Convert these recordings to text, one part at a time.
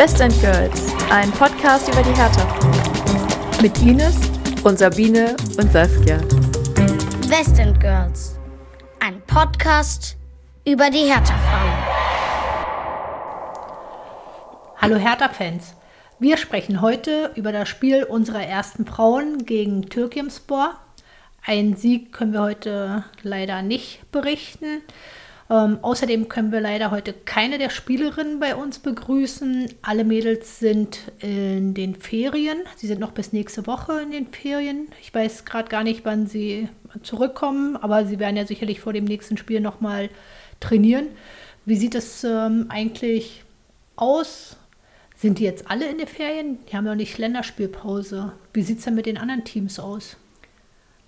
Best and Girls, ein Podcast über die Hertha. Mit Ines und Sabine und Saskia. West End Girls, ein Podcast über die Hertha-Frauen. Hallo Hertha-Fans. Wir sprechen heute über das Spiel unserer ersten Frauen gegen Türkimspor. Einen Sieg können wir heute leider nicht berichten. Ähm, außerdem können wir leider heute keine der Spielerinnen bei uns begrüßen. Alle Mädels sind in den Ferien. Sie sind noch bis nächste Woche in den Ferien. Ich weiß gerade gar nicht, wann sie zurückkommen, aber sie werden ja sicherlich vor dem nächsten Spiel nochmal trainieren. Wie sieht es ähm, eigentlich aus? Sind die jetzt alle in den Ferien? Die haben ja nicht Länderspielpause. Wie sieht es denn mit den anderen Teams aus?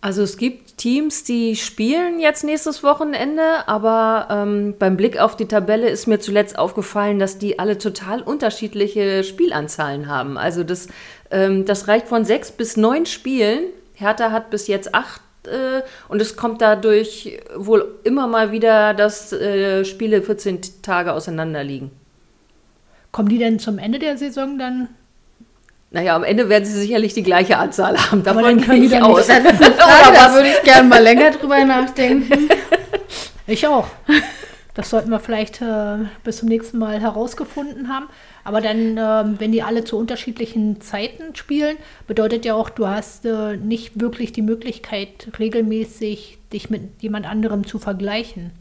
Also es gibt Teams, die spielen jetzt nächstes Wochenende, aber ähm, beim Blick auf die Tabelle ist mir zuletzt aufgefallen, dass die alle total unterschiedliche Spielanzahlen haben. Also das, ähm, das reicht von sechs bis neun Spielen. Hertha hat bis jetzt acht äh, und es kommt dadurch wohl immer mal wieder, dass äh, Spiele 14 Tage auseinander liegen. Kommen die denn zum Ende der Saison dann naja, am Ende werden sie sicherlich die gleiche Anzahl haben. Davon Aber dann können die dann aus. Frage, da würde ich gerne mal länger drüber nachdenken. Ich auch. Das sollten wir vielleicht äh, bis zum nächsten Mal herausgefunden haben. Aber dann, äh, wenn die alle zu unterschiedlichen Zeiten spielen, bedeutet ja auch, du hast äh, nicht wirklich die Möglichkeit, regelmäßig dich mit jemand anderem zu vergleichen.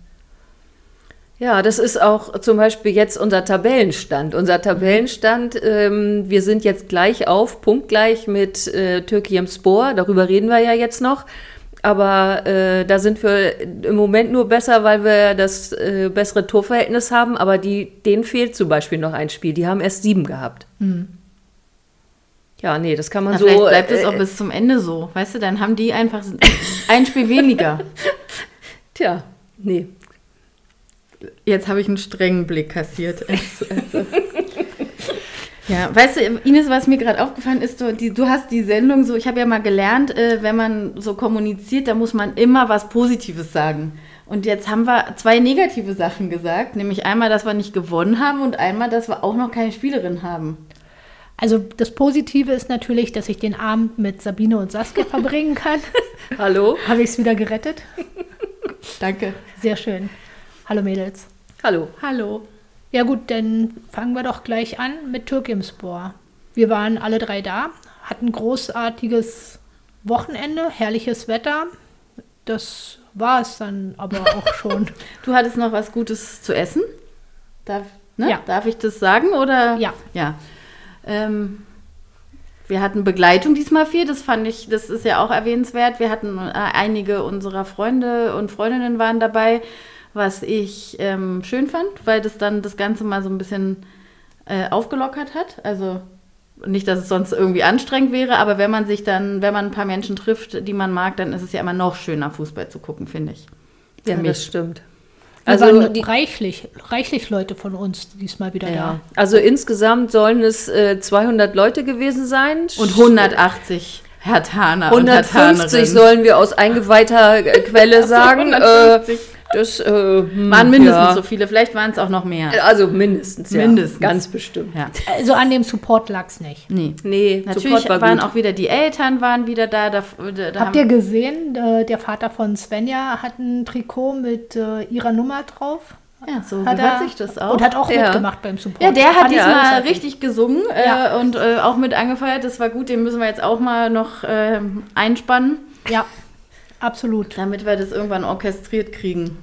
Ja, das ist auch zum Beispiel jetzt unser Tabellenstand. Unser Tabellenstand, ähm, wir sind jetzt gleich auf, punktgleich mit äh, Türkei Spor, darüber reden wir ja jetzt noch. Aber äh, da sind wir im Moment nur besser, weil wir das äh, bessere Torverhältnis haben. Aber die, denen fehlt zum Beispiel noch ein Spiel. Die haben erst sieben gehabt. Mhm. Ja, nee, das kann man Na, so. Vielleicht bleibt es äh, auch bis zum Ende so. Weißt du, dann haben die einfach ein Spiel weniger. Tja, nee. Jetzt habe ich einen strengen Blick kassiert. Also, ja, weißt du, Ines, was mir gerade aufgefallen ist, du, die, du hast die Sendung so, ich habe ja mal gelernt, äh, wenn man so kommuniziert, da muss man immer was Positives sagen. Und jetzt haben wir zwei negative Sachen gesagt, nämlich einmal, dass wir nicht gewonnen haben und einmal, dass wir auch noch keine Spielerin haben. Also das Positive ist natürlich, dass ich den Abend mit Sabine und Saskia verbringen kann. Hallo. Habe ich es wieder gerettet? Danke. Sehr schön. Hallo Mädels. Hallo. Hallo. Ja gut, dann fangen wir doch gleich an mit Türkimspor. Wir waren alle drei da, hatten großartiges Wochenende, herrliches Wetter. Das war es dann aber auch schon. du hattest noch was Gutes zu essen? Darf, ne? ja. Darf ich das sagen? Oder? Ja. Ja. Ähm, wir hatten Begleitung diesmal viel, das fand ich, das ist ja auch erwähnenswert. Wir hatten äh, einige unserer Freunde und Freundinnen waren dabei was ich ähm, schön fand, weil das dann das Ganze mal so ein bisschen äh, aufgelockert hat. Also nicht, dass es sonst irgendwie anstrengend wäre, aber wenn man sich dann, wenn man ein paar Menschen trifft, die man mag, dann ist es ja immer noch schöner, Fußball zu gucken, finde ich. Ja, das stimmt. Also waren die, reichlich, reichlich Leute von uns diesmal wieder ja. da. Also insgesamt sollen es äh, 200 Leute gewesen sein. Und 180 Herr Taner 150 sollen wir aus eingeweihter Quelle sagen. 150. Äh, das äh, waren mindestens ja. so viele, vielleicht waren es auch noch mehr. Also mindestens, ja. Mindestens. Ganz bestimmt. Ja. Also an dem Support lag es nicht. Nee. Nee, natürlich war waren gut. auch wieder die Eltern waren wieder da. da, da Habt ihr gesehen, äh, der Vater von Svenja hat ein Trikot mit äh, ihrer Nummer drauf? Ja, so hat gehört sich das auch. Und hat auch ja. mitgemacht beim Support. Ja, der hat diesmal richtig gesungen äh, und äh, auch mit angefeuert. Das war gut, den müssen wir jetzt auch mal noch äh, einspannen. Ja. Absolut. Damit wir das irgendwann orchestriert kriegen.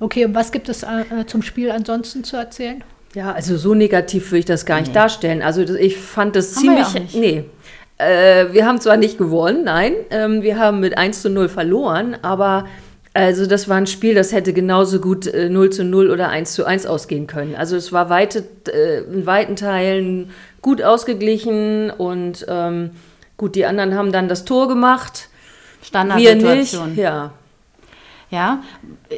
Okay, und was gibt es äh, zum Spiel ansonsten zu erzählen? Ja, also so negativ würde ich das gar nicht nee. darstellen. Also ich fand das haben ziemlich. Wir ja nee. Äh, wir haben zwar nicht gewonnen, nein, ähm, wir haben mit 1 zu 0 verloren, aber also das war ein Spiel, das hätte genauso gut äh, 0 zu 0 oder 1 zu 1 ausgehen können. Also es war weite, äh, in weiten Teilen gut ausgeglichen und ähm, gut, die anderen haben dann das Tor gemacht. Standardsituation. Wir nicht, ja. Ja,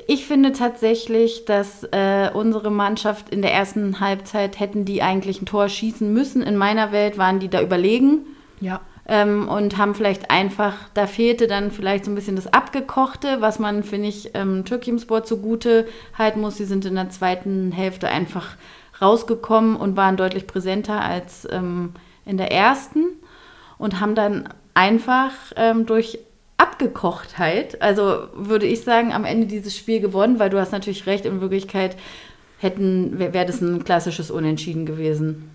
ich finde tatsächlich, dass äh, unsere Mannschaft in der ersten Halbzeit hätten die eigentlich ein Tor schießen müssen. In meiner Welt waren die da überlegen. Ja. Ähm, und haben vielleicht einfach, da fehlte dann vielleicht so ein bisschen das Abgekochte, was man, finde ich, ähm, Türkimsport zugute halten muss. Sie sind in der zweiten Hälfte einfach rausgekommen und waren deutlich präsenter als ähm, in der ersten und haben dann einfach ähm, durch Abgekochtheit, also würde ich sagen, am Ende dieses Spiel gewonnen, weil du hast natürlich recht, in Wirklichkeit hätten, wäre wär das ein klassisches Unentschieden gewesen.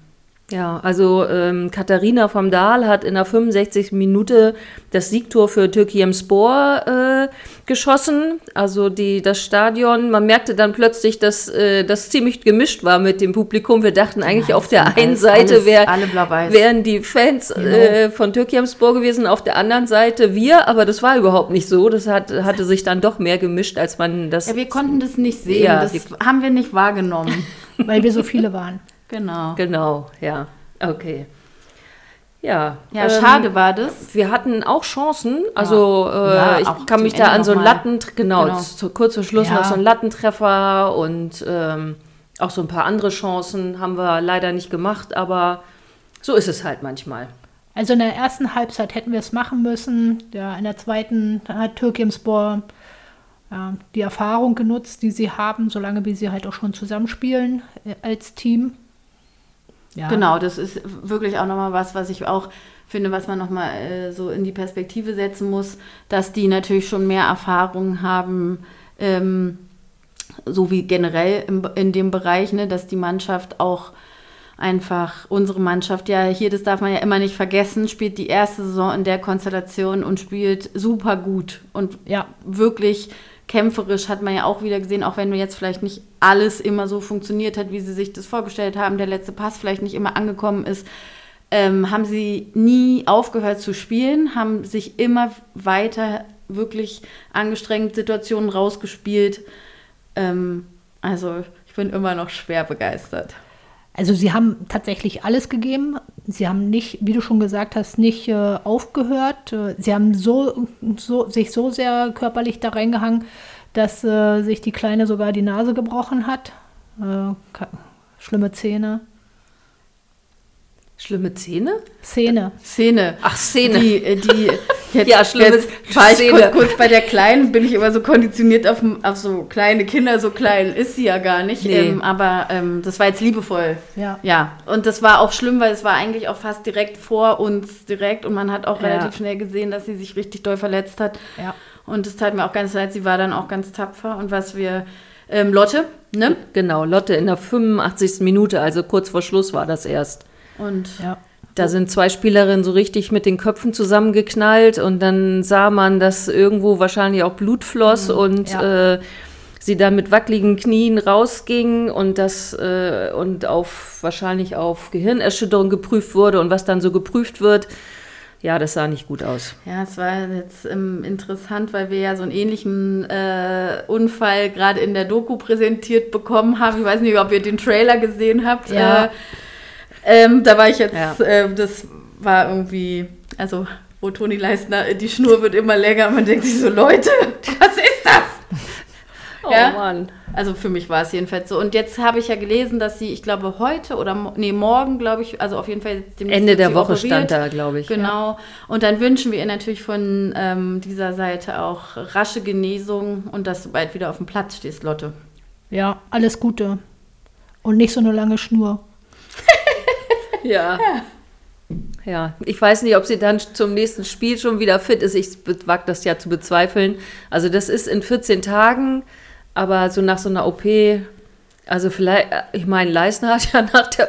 Ja, also ähm, Katharina vom Dahl hat in der 65. Minute das Siegtor für Türkiem Spor äh, geschossen. Also die, das Stadion, man merkte dann plötzlich, dass äh, das ziemlich gemischt war mit dem Publikum. Wir dachten eigentlich ja, auf der einen alles, Seite alles, wär, alle wären die Fans genau. äh, von Türkiem Spor gewesen, auf der anderen Seite wir, aber das war überhaupt nicht so. Das hat, hatte sich dann doch mehr gemischt, als man das... Ja, wir konnten das nicht sehen, ja, das haben wir nicht wahrgenommen. Weil wir so viele waren. Genau. Genau, ja. Okay. Ja, ja ähm, schade war das. Wir hatten auch Chancen. Also ja. Äh, ja, ich kann mich da Ende an so einen Latten, genau, genau. Zu, kurz vor Schluss ja. noch so einen Lattentreffer und ähm, auch so ein paar andere Chancen haben wir leider nicht gemacht, aber so ist es halt manchmal. Also in der ersten Halbzeit hätten wir es machen müssen. Ja, in der zweiten hat Türkimspor ja, die Erfahrung genutzt, die sie haben, solange wie sie halt auch schon zusammenspielen äh, als Team. Ja. Genau, das ist wirklich auch nochmal was, was ich auch finde, was man nochmal äh, so in die Perspektive setzen muss, dass die natürlich schon mehr Erfahrung haben, ähm, so wie generell im, in dem Bereich, ne, dass die Mannschaft auch einfach, unsere Mannschaft, ja, hier, das darf man ja immer nicht vergessen, spielt die erste Saison in der Konstellation und spielt super gut und ja, wirklich kämpferisch hat man ja auch wieder gesehen, auch wenn jetzt vielleicht nicht alles immer so funktioniert hat, wie sie sich das vorgestellt haben, der letzte Pass vielleicht nicht immer angekommen ist, ähm, haben sie nie aufgehört zu spielen, haben sich immer weiter wirklich angestrengt Situationen rausgespielt. Ähm, also ich bin immer noch schwer begeistert. Also sie haben tatsächlich alles gegeben. Sie haben nicht, wie du schon gesagt hast, nicht äh, aufgehört. Äh, sie haben so, so, sich so sehr körperlich da reingehangen, dass äh, sich die Kleine sogar die Nase gebrochen hat. Äh, schlimme Zähne. Schlimme Zähne? Szene. Szene. Ach, Szene. Die, äh, die jetzt, ja, schlimme jetzt war ich kurz, kurz, bei der Kleinen, bin ich immer so konditioniert auf, auf so kleine Kinder. So klein ist sie ja gar nicht. Nee. Ähm, aber ähm, das war jetzt liebevoll. Ja. Ja. Und das war auch schlimm, weil es war eigentlich auch fast direkt vor uns direkt. Und man hat auch ja. relativ schnell gesehen, dass sie sich richtig doll verletzt hat. Ja. Und es tat mir auch ganz leid. Sie war dann auch ganz tapfer. Und was wir ähm, Lotte, ne? Genau, Lotte in der 85. Minute, also kurz vor Schluss war das erst. Und ja. Da sind zwei Spielerinnen so richtig mit den Köpfen zusammengeknallt und dann sah man, dass irgendwo wahrscheinlich auch Blut floss mhm, und ja. äh, sie dann mit wackeligen Knien rausging und das äh, und auf wahrscheinlich auf Gehirnerschütterung geprüft wurde und was dann so geprüft wird. Ja, das sah nicht gut aus. Ja, es war jetzt ähm, interessant, weil wir ja so einen ähnlichen äh, Unfall gerade in der Doku präsentiert bekommen haben. Ich weiß nicht, ob ihr den Trailer gesehen habt. Ja. Äh, ähm, da war ich jetzt, ja. äh, das war irgendwie, also wo Toni Leistner, die Schnur wird immer länger, man denkt sich so, Leute, was ist das? Oh ja? Mann. Also für mich war es jedenfalls so. Und jetzt habe ich ja gelesen, dass sie, ich glaube heute oder nee, morgen, glaube ich, also auf jeden Fall Ende der Woche operiert. stand da, glaube ich. Genau. Ja. Und dann wünschen wir ihr natürlich von ähm, dieser Seite auch rasche Genesung und dass du bald wieder auf dem Platz stehst, Lotte. Ja, alles Gute. Und nicht so eine lange Schnur. Ja. ja. Ja, ich weiß nicht, ob sie dann zum nächsten Spiel schon wieder fit ist. Ich wage das ja zu bezweifeln. Also das ist in 14 Tagen, aber so nach so einer OP, also vielleicht, ich meine, Leisner hat ja nach der,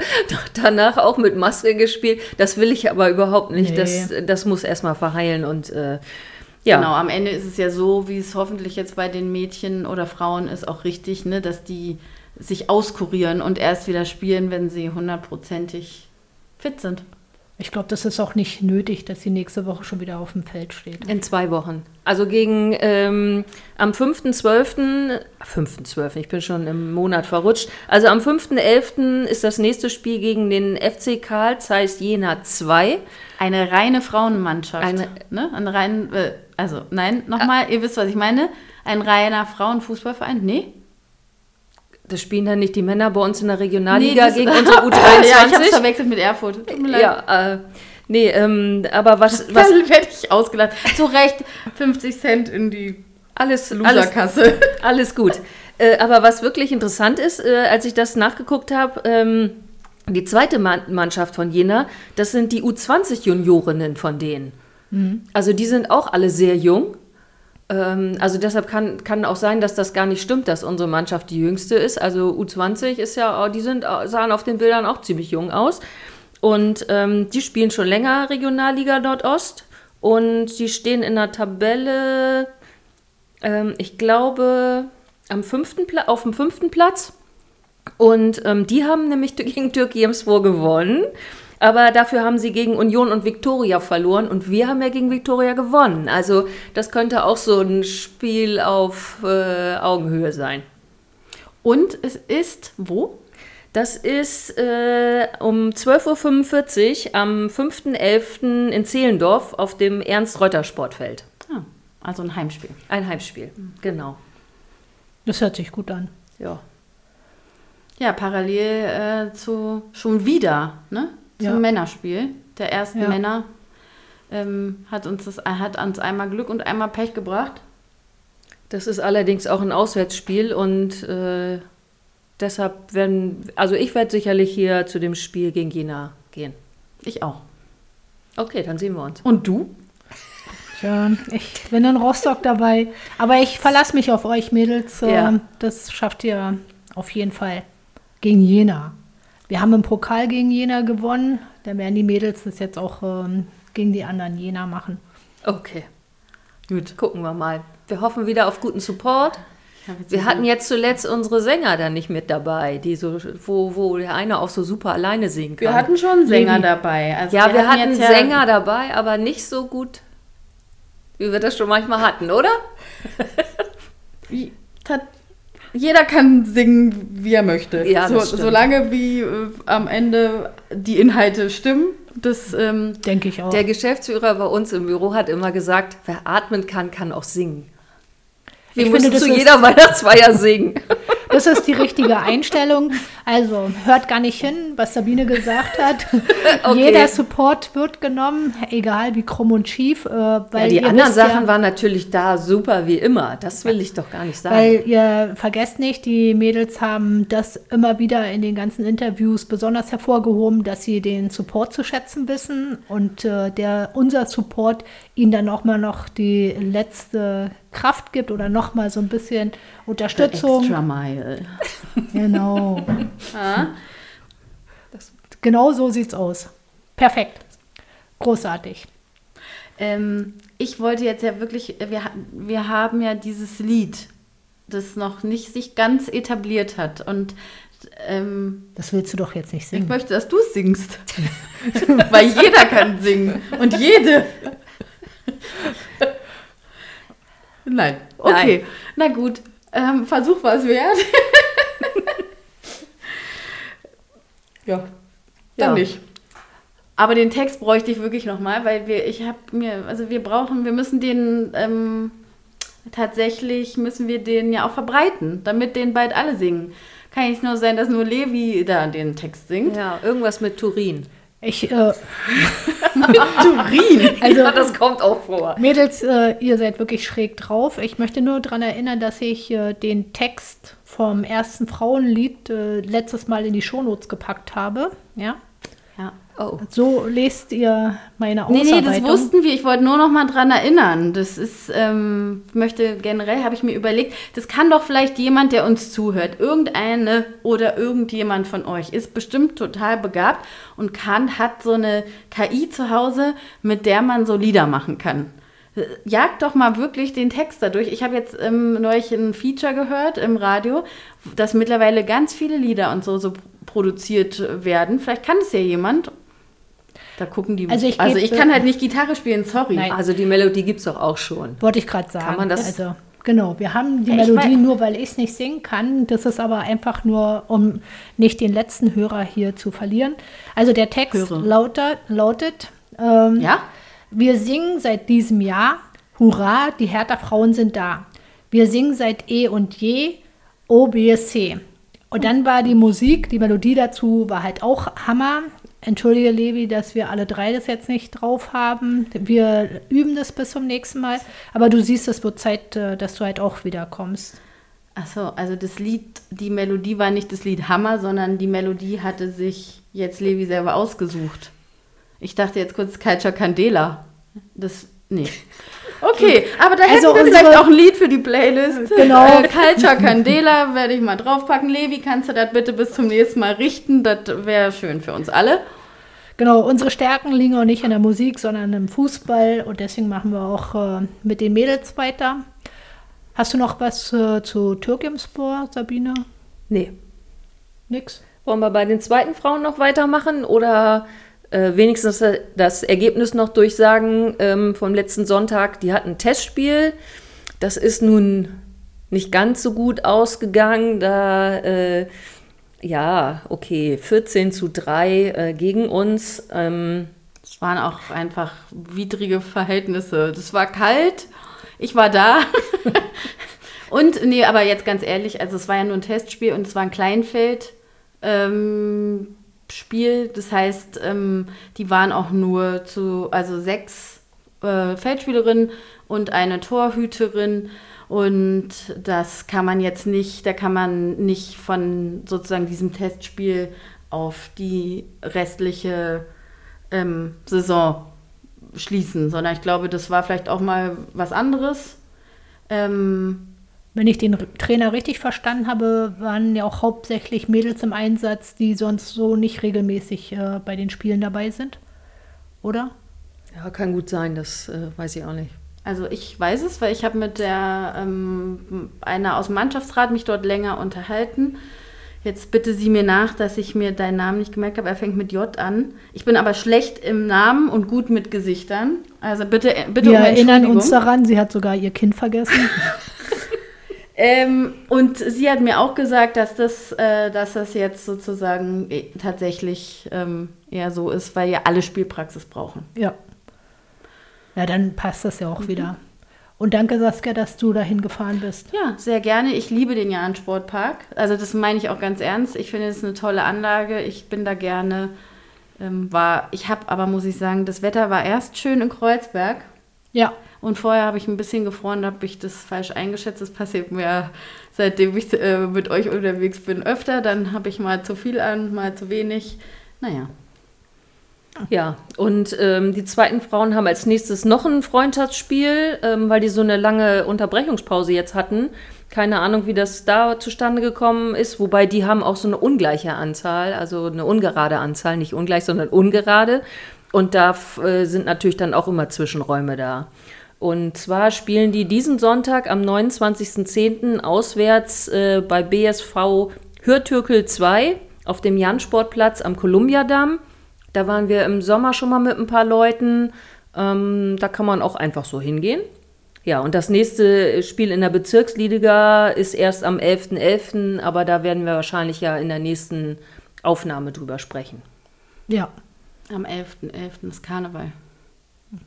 danach auch mit Maske gespielt. Das will ich aber überhaupt nicht. Nee. Das, das muss erstmal verheilen und äh, ja. Genau, am Ende ist es ja so, wie es hoffentlich jetzt bei den Mädchen oder Frauen ist, auch richtig, ne, dass die sich auskurieren und erst wieder spielen, wenn sie hundertprozentig fit sind. Ich glaube, das ist auch nicht nötig, dass sie nächste Woche schon wieder auf dem Feld steht. In zwei Wochen. Also gegen ähm, am 5.12., 5.12., ich bin schon im Monat verrutscht. Also am 5.11. ist das nächste Spiel gegen den FC Karl Zeiss Jena 2. Eine reine Frauenmannschaft. Eine, ne? Eine rein, äh, also nein, nochmal, ihr wisst, was ich meine. Ein reiner Frauenfußballverein? Nee? Das spielen dann nicht die Männer bei uns in der Regionalliga nee, gegen unsere U23? ja, ich habe verwechselt mit Erfurt. Tut mir leid. Ja, äh, nee, ähm, aber was... was werde ich ausgelacht. Zu Recht, 50 Cent in die alles, Loserkasse. Alles, alles gut. Äh, aber was wirklich interessant ist, äh, als ich das nachgeguckt habe, ähm, die zweite Man Mannschaft von Jena, das sind die U20-Juniorinnen von denen. Also die sind auch alle sehr jung. Ähm, also deshalb kann, kann auch sein, dass das gar nicht stimmt, dass unsere Mannschaft die jüngste ist. Also U20 ist ja, die sind, sahen auf den Bildern auch ziemlich jung aus. Und ähm, die spielen schon länger Regionalliga Nordost. Und die stehen in der Tabelle, ähm, ich glaube, am fünften auf dem fünften Platz. Und ähm, die haben nämlich gegen Türkiyemspor gewonnen. Aber dafür haben sie gegen Union und Viktoria verloren und wir haben ja gegen Viktoria gewonnen. Also das könnte auch so ein Spiel auf äh, Augenhöhe sein. Und es ist wo? Das ist äh, um 12.45 Uhr am 5.11. in Zehlendorf auf dem Ernst-Reuter-Sportfeld. Ah, also ein Heimspiel. Ein Heimspiel, genau. Das hört sich gut an. Ja. Ja, parallel äh, zu schon wieder, ne? Zum Ja. Männerspiel. Der ersten Ja. Männer ähm, hat uns das hat uns einmal Glück und einmal Pech gebracht. Das ist allerdings auch ein Auswärtsspiel und äh, deshalb werden, also ich werde sicherlich hier zu dem Spiel gegen Jena gehen. Ich auch. Okay, dann sehen wir uns. Und du? Tja, ich bin in Rostock dabei. Aber ich verlasse mich auf euch, Mädels. Äh, Ja. Das schafft ihr auf jeden Fall gegen Jena. Wir haben im Pokal gegen Jena gewonnen. Da werden die Mädels das jetzt auch ähm, gegen die anderen Jena machen. Okay. Gut. Gucken wir mal. Wir hoffen wieder auf guten Support. Wir hatten jetzt zuletzt unsere Sänger dann nicht mit dabei, die so, wo, wo der eine auch so super alleine singen kann. Wir hatten schon Sänger Levi. dabei. Also ja, wir, hatten jetzt ja- Sänger dabei, aber nicht so gut, wie wir das schon manchmal hatten, oder? Jeder kann singen, wie er möchte. Ja, so, das stimmt. solange wie äh, am Ende die Inhalte stimmen. Das, ähm, Denke ich auch. Der Geschäftsführer bei uns im Büro hat immer gesagt, wer atmen kann, kann auch singen. Wir Ich müssen finde, zu jeder Weihnachtsfeier singen. Das ist die richtige Einstellung. Also hört gar nicht hin, was Sabine gesagt hat. Okay. Jeder Support wird genommen, egal wie krumm und schief. Äh, weil Ja, die anderen wisst ja- Sachen waren natürlich da super wie immer. Das will ich doch gar nicht sagen. Weil ihr vergesst nicht, die Mädels haben das immer wieder in den ganzen Interviews besonders hervorgehoben, dass sie den Support zu schätzen wissen und äh, der unser Support ihnen dann auch mal noch die letzte Kraft gibt oder noch mal so ein bisschen Unterstützung. Extra Mile. Genau. Genau so sieht's aus. Perfekt. Großartig. Ähm, ich wollte jetzt ja wirklich, wir, wir haben ja dieses Lied, das noch nicht sich ganz etabliert hat. Und ähm, Das willst du doch jetzt nicht ich singen. möchte, dass du es singst. Weil jeder kann singen. Und jede. Nein. Okay. Na gut. Ähm, Versuch war es wert. ja. Dann Ja. nicht. Aber den Text bräuchte ich wirklich nochmal, weil wir, ich habe mir, also wir brauchen, wir müssen den ähm, tatsächlich müssen wir den ja auch verbreiten, damit den bald alle singen. Kann nicht nur sein, dass nur Levi da den Text singt. ja, irgendwas mit Turin. Ich, äh, Turin. also ja, das kommt auch vor. Mädels, äh, ihr seid wirklich schräg drauf. Ich möchte nur daran erinnern, dass ich äh, den Text vom ersten Frauenlied äh, letztes Mal in die Shownotes gepackt habe. Ja, Ja. Oh. so lest ihr meine Nee, Ausarbeitung. nee, das wussten wir. Ich wollte nur noch mal dran erinnern. Das ist, ähm, möchte generell, habe ich mir überlegt, das kann doch vielleicht jemand, der uns zuhört, irgendeine oder irgendjemand von euch, ist bestimmt total begabt und kann, hat so eine KI zu Hause, mit der man so Lieder machen kann. Jagt doch mal wirklich den Text dadurch. Ich habe jetzt ähm, neulich ein Feature gehört im Radio, dass mittlerweile ganz viele Lieder und so, so produziert werden. Vielleicht kann es ja jemand. Da gucken die. Also ich also ich kann halt nicht Gitarre spielen, sorry. Nein. Also die Melodie gibt es doch auch schon. Wollte ich gerade sagen. Kann man das- Also, genau, wir haben die Ja, Melodie nur, weil ich es nicht singen kann. Das ist aber einfach nur, um nicht den letzten Hörer hier zu verlieren. Also der Text lauter, lautet, ähm, Ja? Wir singen seit diesem Jahr, Hurra, die Hertha-Frauen sind da. Wir singen seit eh und je, OBSC. Und dann war die Musik, die Melodie dazu war halt auch Hammer. Entschuldige, Levi, dass wir alle drei das jetzt nicht drauf haben. Wir üben das bis zum nächsten Mal. Aber du siehst, es wird Zeit, äh, dass du halt auch wieder kommst. Achso, also das Lied, die Melodie war nicht das Lied Hammer, sondern die Melodie hatte sich jetzt Levi selber ausgesucht. Ich dachte jetzt kurz Culture Candela. Das, nee. Okay, aber da Also hätten wir vielleicht auch ein Lied für die Playlist. Genau. Äh, Culture Candela werde ich mal draufpacken. Levi, kannst du das bitte bis zum nächsten Mal richten? Das wäre schön für uns alle. Genau, unsere Stärken liegen auch nicht in der Musik, sondern im Fußball und deswegen machen wir auch äh, mit den Mädels weiter. Hast du noch was äh, zu Türkimspor, Sabine? Nee. Nix? Wollen wir bei den zweiten Frauen noch weitermachen oder äh, wenigstens das Ergebnis noch durchsagen ähm, vom letzten Sonntag? Die hatten ein Testspiel. Das ist nun nicht ganz so gut ausgegangen. Da, äh, ja, okay, 14 zu 3 äh, gegen uns. Ähm, Es waren auch einfach widrige Verhältnisse. Das war kalt. Ich war da. und nee, aber jetzt ganz ehrlich, also es war ja nur ein Testspiel und es war ein Kleinfeld. Ähm, Spiel, das heißt, ähm, die waren auch nur zu, also sechs äh, Feldspielerinnen und eine Torhüterin und das kann man jetzt nicht, da kann man nicht von sozusagen diesem Testspiel auf die restliche ähm, Saison schließen, sondern ich glaube, das war vielleicht auch mal was anderes. Ähm, Wenn ich den Trainer richtig verstanden habe, waren ja auch hauptsächlich Mädels im Einsatz, die sonst so nicht regelmäßig äh, bei den Spielen dabei sind. Oder? ja, kann gut sein, das äh, weiß ich auch nicht. also ich weiß es, weil ich habe mit der ähm, einer aus dem Mannschaftsrat mich dort länger unterhalten. Jetzt bitte sieh mir nach, dass ich mir deinen Namen nicht gemerkt habe. Er fängt mit J an. Ich bin aber schlecht im Namen und gut mit Gesichtern. Also bitte, bitte Wir um erinnern uns Entschuldigung. daran, sie hat sogar ihr Kind vergessen. Ähm, und sie hat mir auch gesagt, dass das, äh, dass das jetzt sozusagen eh, tatsächlich ähm, eher so ist, weil ja alle Spielpraxis brauchen. ja. Ja, dann passt das ja Mhm. auch wieder. Und danke, Saskia, dass du dahin gefahren bist. Ja, sehr gerne. Ich liebe den Jahn Sportpark. Also das meine ich auch ganz ernst. Ich finde es eine tolle Anlage. Ich bin da gerne. Ähm, war, ich habe aber, muss ich sagen, das Wetter war erst schön in Kreuzberg. Ja, Und vorher habe ich ein bisschen gefroren, habe ich das falsch eingeschätzt. Das passiert mir, seitdem ich äh, mit euch unterwegs bin, öfter. Dann habe ich mal zu viel an, mal zu wenig. Naja. Ja, und ähm, die zweiten Frauen haben als nächstes noch ein Freundschaftsspiel, ähm, weil die so eine lange Unterbrechungspause jetzt hatten. Keine Ahnung, wie das da zustande gekommen ist, wobei die haben auch so eine ungleiche Anzahl, also eine ungerade Anzahl, nicht ungleich, sondern ungerade. Und da äh, sind natürlich dann auch immer Zwischenräume da. Und zwar spielen die diesen Sonntag am 29.10. auswärts äh, bei BSV Hürtürkel 2 auf dem Jansportplatz am Kolumbiadamm. Da waren wir im Sommer schon mal mit ein paar Leuten. Ähm, da kann man auch einfach so hingehen. Ja, und das nächste Spiel in der Bezirksliga ist erst am 11.11., aber da werden wir wahrscheinlich ja in der nächsten Aufnahme drüber sprechen. ja. Am 11.11. ist Karneval.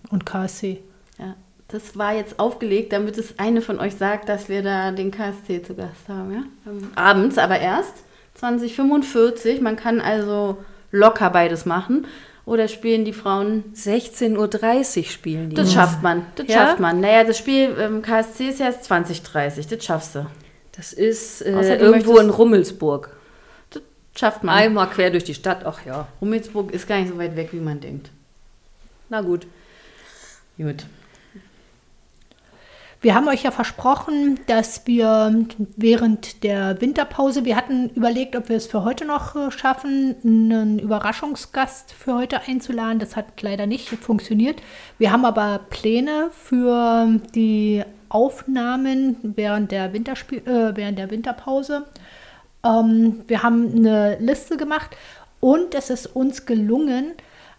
Und KSC. Ja. Das war jetzt aufgelegt, damit es eine von euch sagt, dass wir da den KSC zu Gast haben. Ja? Ähm, Abends aber erst, 2045. Man kann also locker beides machen. Oder spielen die Frauen 16.30 Uhr spielen die. Das schafft man. Das Ja? schafft man. Naja, das Spiel ähm, KSC ist ja erst 2030. Das schaffst du. Das ist äh, irgendwo in Rummelsburg. Das schafft man. Einmal quer durch die Stadt. Ach ja, Rummelsburg ist gar nicht so weit weg, wie man denkt. na gut. Gut. Wir haben euch ja versprochen, dass wir während der Winterpause, wir hatten überlegt, ob wir es für heute noch äh, schaffen, einen Überraschungsgast für heute einzuladen. Das hat leider nicht funktioniert. Wir haben aber Pläne für die Aufnahmen während der, Winterspiel, äh, während der Winterpause. Ähm, wir haben eine Liste gemacht und es ist uns gelungen,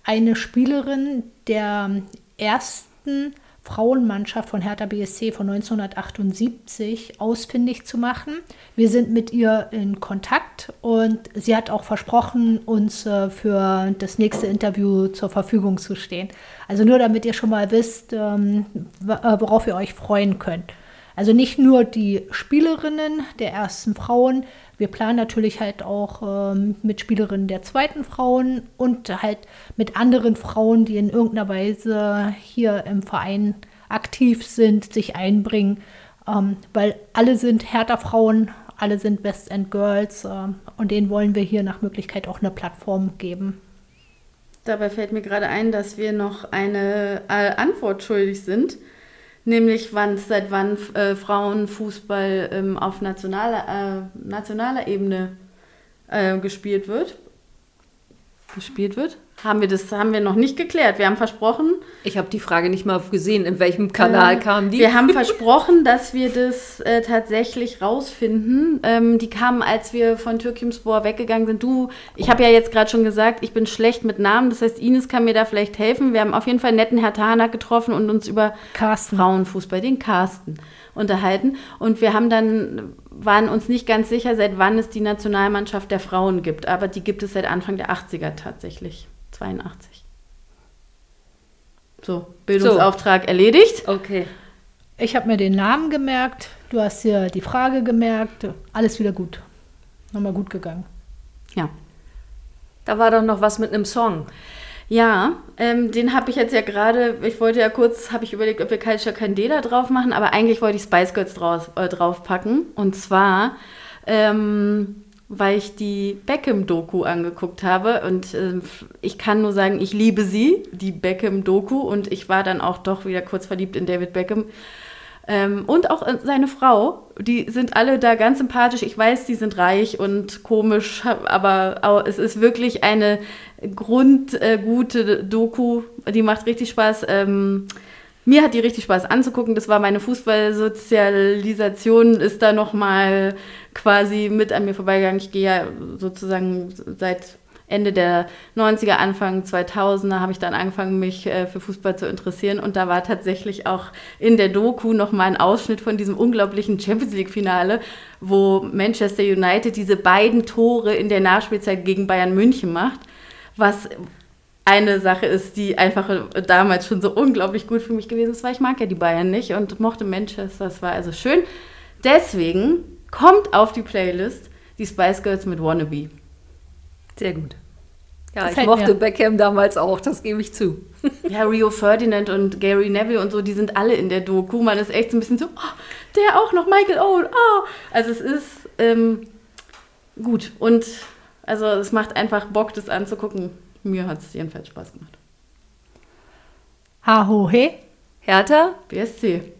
eine Spielerin der ersten Frauenmannschaft von Hertha BSC von 1978 ausfindig zu machen. Wir sind mit ihr in Kontakt und sie hat auch versprochen, uns äh, für das nächste Interview zur Verfügung zu stehen. Also nur damit ihr schon mal wisst, ähm, äh, worauf ihr euch freuen könnt. Also nicht nur die Spielerinnen der ersten Frauen, wir planen natürlich halt auch ähm, mit Spielerinnen der zweiten Frauen und halt mit anderen Frauen, die in irgendeiner Weise hier im Verein aktiv sind, sich einbringen. ähm, weil alle sind Hertha-Frauen, alle sind West End Girls äh, und denen wollen wir hier nach Möglichkeit auch eine Plattform geben. Dabei fällt mir gerade ein, dass wir noch eine äh, Antwort schuldig sind, nämlich wann, seit wann äh, Frauenfußball ähm, auf nationaler, äh, nationaler Ebene äh, gespielt wird. Gespielt wird? Haben wir das haben wir noch nicht geklärt. Wir haben versprochen. Ich habe die Frage nicht mal gesehen, in welchem Kanal äh, kam die. Wir haben versprochen, dass wir das äh, tatsächlich rausfinden. Ähm, die kamen, als wir von Türkimspor weggegangen sind. Du, ich habe ja jetzt gerade schon gesagt, ich bin schlecht mit Namen. Das heißt, Ines kann mir da vielleicht helfen. Wir haben auf jeden Fall einen netten Herr Tanak getroffen und uns über Carsten. Frauenfußball, den Carsten, unterhalten. Und wir haben dann waren uns nicht ganz sicher, seit wann es die Nationalmannschaft der Frauen gibt. Aber die gibt es seit Anfang der 80er tatsächlich. 82. So, Bildungsauftrag so. erledigt. Okay. Ich habe mir den Namen gemerkt, du hast dir die Frage gemerkt, alles wieder gut. Nochmal gut gegangen. Ja. Da war doch noch was mit einem Song. Ja, ähm, den habe ich jetzt ja gerade, ich wollte ja kurz, habe ich überlegt, ob wir Culture Candela drauf machen, aber eigentlich wollte ich Spice Girls drauf, äh, draufpacken. Und zwar ähm, weil ich die Beckham-Doku angeguckt habe. Und äh, ich kann nur sagen, ich liebe sie, die Beckham-Doku. Und ich war dann auch doch wieder kurz verliebt in David Beckham. Ähm, und auch seine Frau, die sind alle da ganz sympathisch. Ich weiß, die sind reich und komisch, aber es ist wirklich eine grundgute äh, Doku. Die macht richtig Spaß. Ähm, mir hat die richtig Spaß anzugucken. Das war meine Fußballsozialisation, ist da nochmal quasi mit an mir vorbeigegangen. Ich gehe ja sozusagen seit Ende der 90er, Anfang 2000er habe ich dann angefangen, mich äh, für Fußball zu interessieren. Und da war tatsächlich auch in der Doku nochmal ein Ausschnitt von diesem unglaublichen Champions League-Finale, wo Manchester United diese beiden Tore in der Nachspielzeit gegen Bayern München macht. Was eine Sache ist, die einfach damals schon so unglaublich gut für mich gewesen ist, weil ich mag ja die Bayern nicht und mochte Manchester. Das war also schön. Deswegen kommt auf die Playlist die Spice Girls mit Wannabe. Sehr gut. Ja, das ich mochte mir. Beckham damals auch, das gebe ich zu. Ja, Rio Ferdinand und Gary Neville und so, die sind alle in der Doku. Man ist echt so ein bisschen so, oh, der auch noch, Michael Owen, oh. Also es ist ähm, gut und also es macht einfach Bock, das anzugucken. Mir hat es jedenfalls Spaß gemacht. Haho, he? Hertha? BSC.